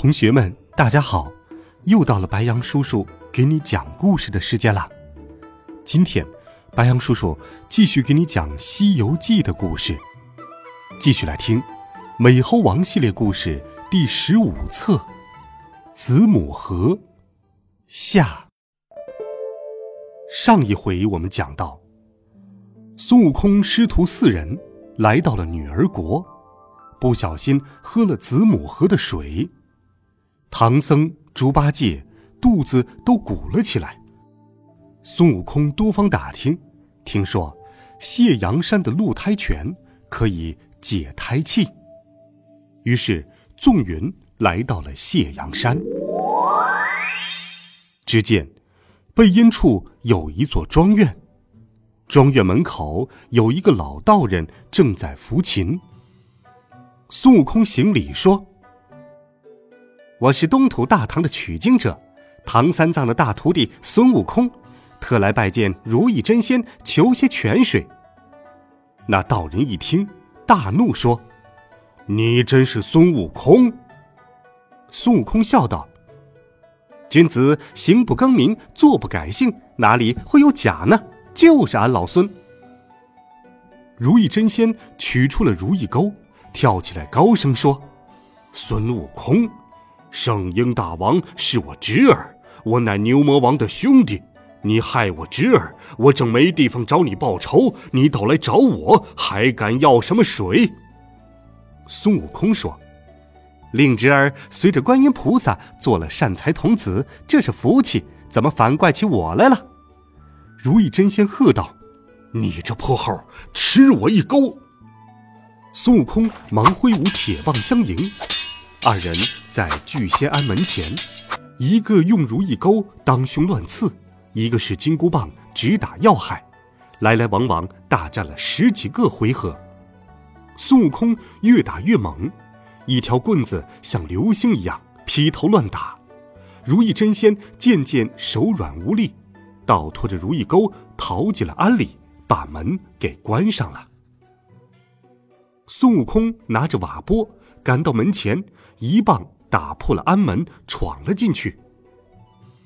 同学们，大家好！又到了白杨叔叔给你讲故事的时间了。今天，白杨叔叔继续给你讲《西游记》的故事，继续来听《美猴王》系列故事第十五册《子母河》下。上一回我们讲到，孙悟空师徒四人来到了女儿国。不小心喝了子母河的水，唐僧、猪八戒肚子都鼓了起来。孙悟空多方打听，听说谢阳山的鹿胎泉可以解胎气，于是纵云来到了谢阳山。只见背阴处有一座庄院，庄院门口有一个老道人正在抚琴。孙悟空行礼说：“我是东土大唐的取经者，唐三藏的大徒弟孙悟空，特来拜见如意真仙，求些泉水。”那道人一听，大怒说：“你真是孙悟空？”孙悟空笑道：“君子行不更名，坐不改姓，哪里会有假呢？就是俺老孙。”如意真仙取出了如意钩。跳起来，高声说：“孙悟空，圣婴大王是我侄儿，我乃牛魔王的兄弟。你害我侄儿，我正没地方找你报仇，你倒来找我，还敢要什么水？”孙悟空说：“令侄儿随着观音菩萨做了善财童子，这是福气，怎么反怪起我来了？”如意真仙喝道：“你这泼猴，吃我一钩！”孙悟空忙挥舞铁棒相迎，二人在聚仙庵门前，一个用如意钩当胸乱刺，一个是金箍棒直打要害，来来往往大战了十几个回合。孙悟空越打越猛，一条棍子像流星一样劈头乱打，如意真仙渐渐手软无力，倒拖着如意钩逃进了庵里，把门给关上了。孙悟空拿着瓦钵赶到门前，一棒打破了庵门，闯了进去。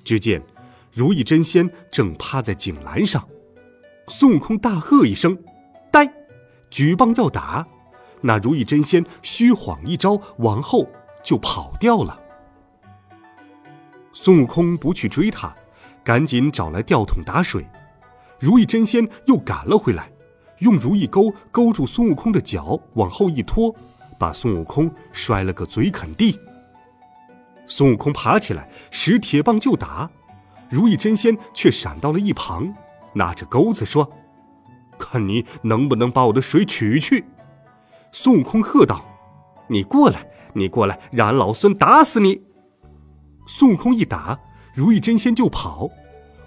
只见如意真仙正趴在井栏上，孙悟空大喝一声：“呆！”举棒要打，那如意真仙虚晃一招，往后就跑掉了。孙悟空不去追他，赶紧找来吊桶打水。如意真仙又赶了回来。用如意钩勾住孙悟空的脚，往后一拖，把孙悟空摔了个嘴啃地。孙悟空爬起来，使铁棒就打，如意真仙却闪到了一旁，拿着钩子说：“看你能不能把我的水取去。”孙悟空喝道：“你过来，你过来，让俺老孙打死你！”孙悟空一打，如意真仙就跑；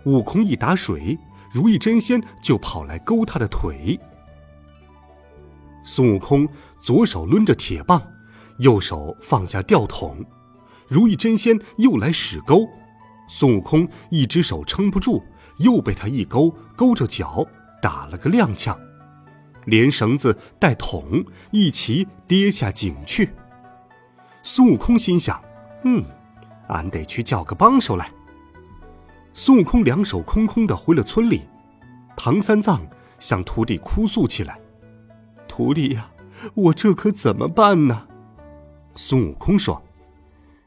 悟空一打水。如意真仙就跑来勾他的腿。孙悟空左手抡着铁棒，右手放下吊桶，如意真仙又来使钩，孙悟空一只手撑不住，又被他一勾，勾着脚打了个踉跄，连绳子带桶一起跌下井去。孙悟空心想：“嗯，俺得去叫个帮手来。”孙悟空两手空空的回了村里，唐三藏向徒弟哭诉起来：“徒弟呀，我这可怎么办呢？”孙悟空说：“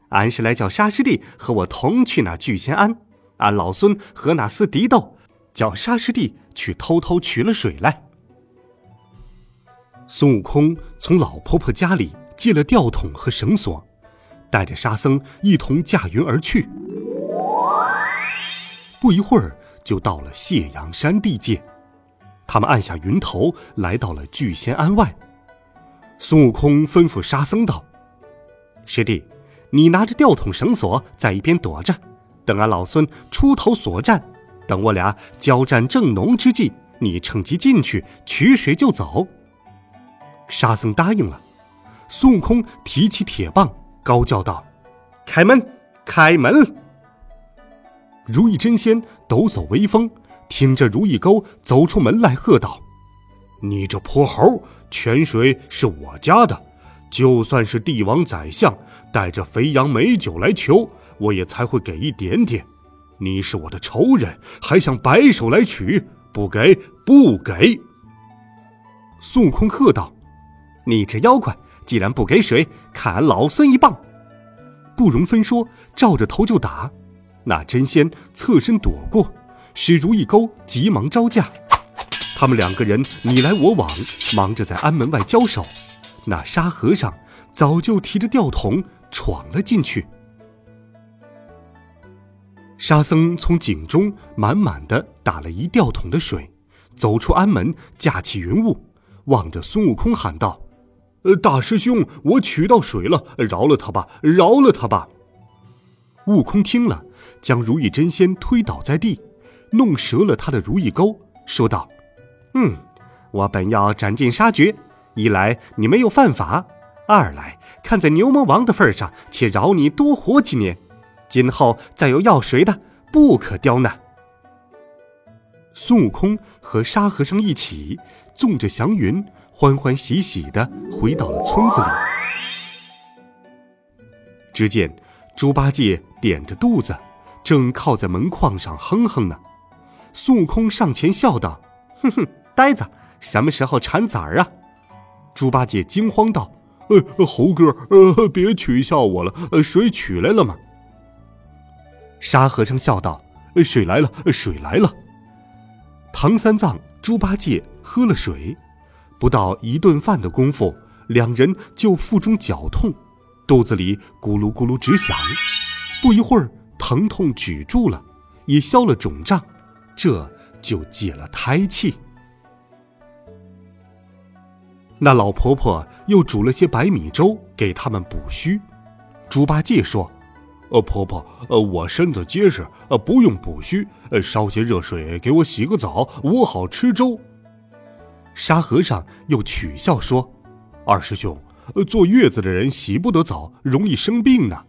俺是来叫沙师弟和我同去那聚仙庵，俺老孙和那厮敌斗，叫沙师弟去偷偷取了水来。”孙悟空从老婆婆家里借了吊桶和绳索，带着沙僧一同驾云而去。不一会儿，就到了谢阳山地界。他们按下云头，来到了聚仙庵外。孙悟空吩咐沙僧道：“师弟，你拿着吊桶绳索在一边躲着，等俺老孙出头索战。等我俩交战正浓之际，你趁机进去取水就走。”沙僧答应了。孙悟空提起铁棒，高叫道：“开门，开门！”如意真仙抖擞威风，挺着如意钩走出门来，喝道：“你这泼猴，泉水是我家的，就算是帝王宰相带着肥羊美酒来求，我也才会给一点点。你是我的仇人，还想白手来取？不给，不给！”孙悟空喝道：“你这妖怪！”既然不给水，看俺老孙一棒！不容分说，照着头就打。那真仙侧身躲过，使如意钩急忙招架。他们两个人你来我往，忙着在安门外交手。那沙和尚早就提着吊桶闯了进去。沙僧从井中满满的打了一吊桶的水，走出安门，架起云雾，望着孙悟空喊道。呃，大师兄，我取到水了，饶了他吧，饶了他吧。悟空听了，将如意真仙推倒在地，弄折了他的如意钩，说道：“嗯，我本要斩尽杀绝，一来你没有犯法，二来看在牛魔王的份上，且饶你多活几年。今后再有要谁的，不可刁难。”孙悟空和沙和尚一起，纵着祥云。欢欢喜喜的回到了村子里。只见猪八戒点着肚子，正靠在门框上哼哼呢。孙悟空上前笑道：“哼哼，呆子，什么时候产崽儿啊？”猪八戒惊慌道：“呃，猴哥，呃，别取笑我了，呃，水取来了吗？”沙和尚笑道：“水来了，水来了。”唐三藏、猪八戒喝了水。不到一顿饭的功夫，两人就腹中绞痛，肚子里咕噜咕噜直响。不一会儿，疼痛止住了，也消了肿胀，这就解了胎气。那老婆婆又煮了些白米粥给他们补虚。猪八戒说：“呃，婆婆，呃，我身子结实，呃，不用补虚，呃，烧些热水给我洗个澡，我好吃粥。”沙和尚又取笑说：“二师兄，坐月子的人洗不得澡，容易生病呢。”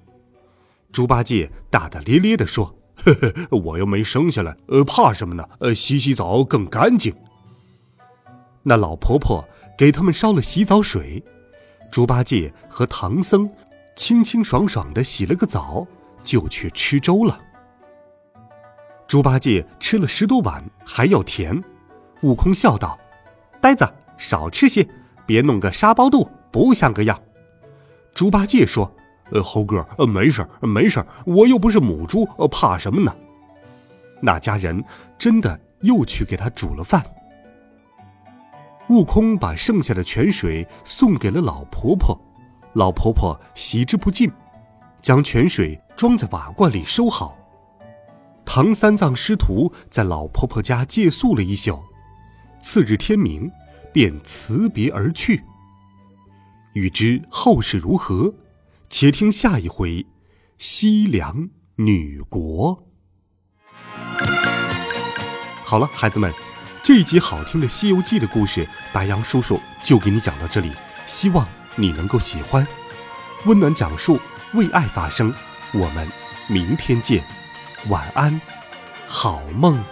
猪八戒大大咧咧地说：“呵呵，我又没生下来，呃，怕什么呢？呃，洗洗澡更干净。”那老婆婆给他们烧了洗澡水，猪八戒和唐僧清清爽爽地洗了个澡，就去吃粥了。猪八戒吃了十多碗，还要甜。悟空笑道。呆子，少吃些，别弄个沙包肚，不像个样。猪八戒说：“呃，猴哥，呃，没事儿，没事儿，我又不是母猪，呃，怕什么呢？”那家人真的又去给他煮了饭。悟空把剩下的泉水送给了老婆婆，老婆婆喜之不尽，将泉水装在瓦罐里收好。唐三藏师徒在老婆婆家借宿了一宿。次日天明，便辞别而去。欲知后事如何，且听下一回《西凉女国》。好了，孩子们，这一集好听的《西游记》的故事，白杨叔叔就给你讲到这里。希望你能够喜欢，温暖讲述，为爱发声。我们明天见，晚安，好梦。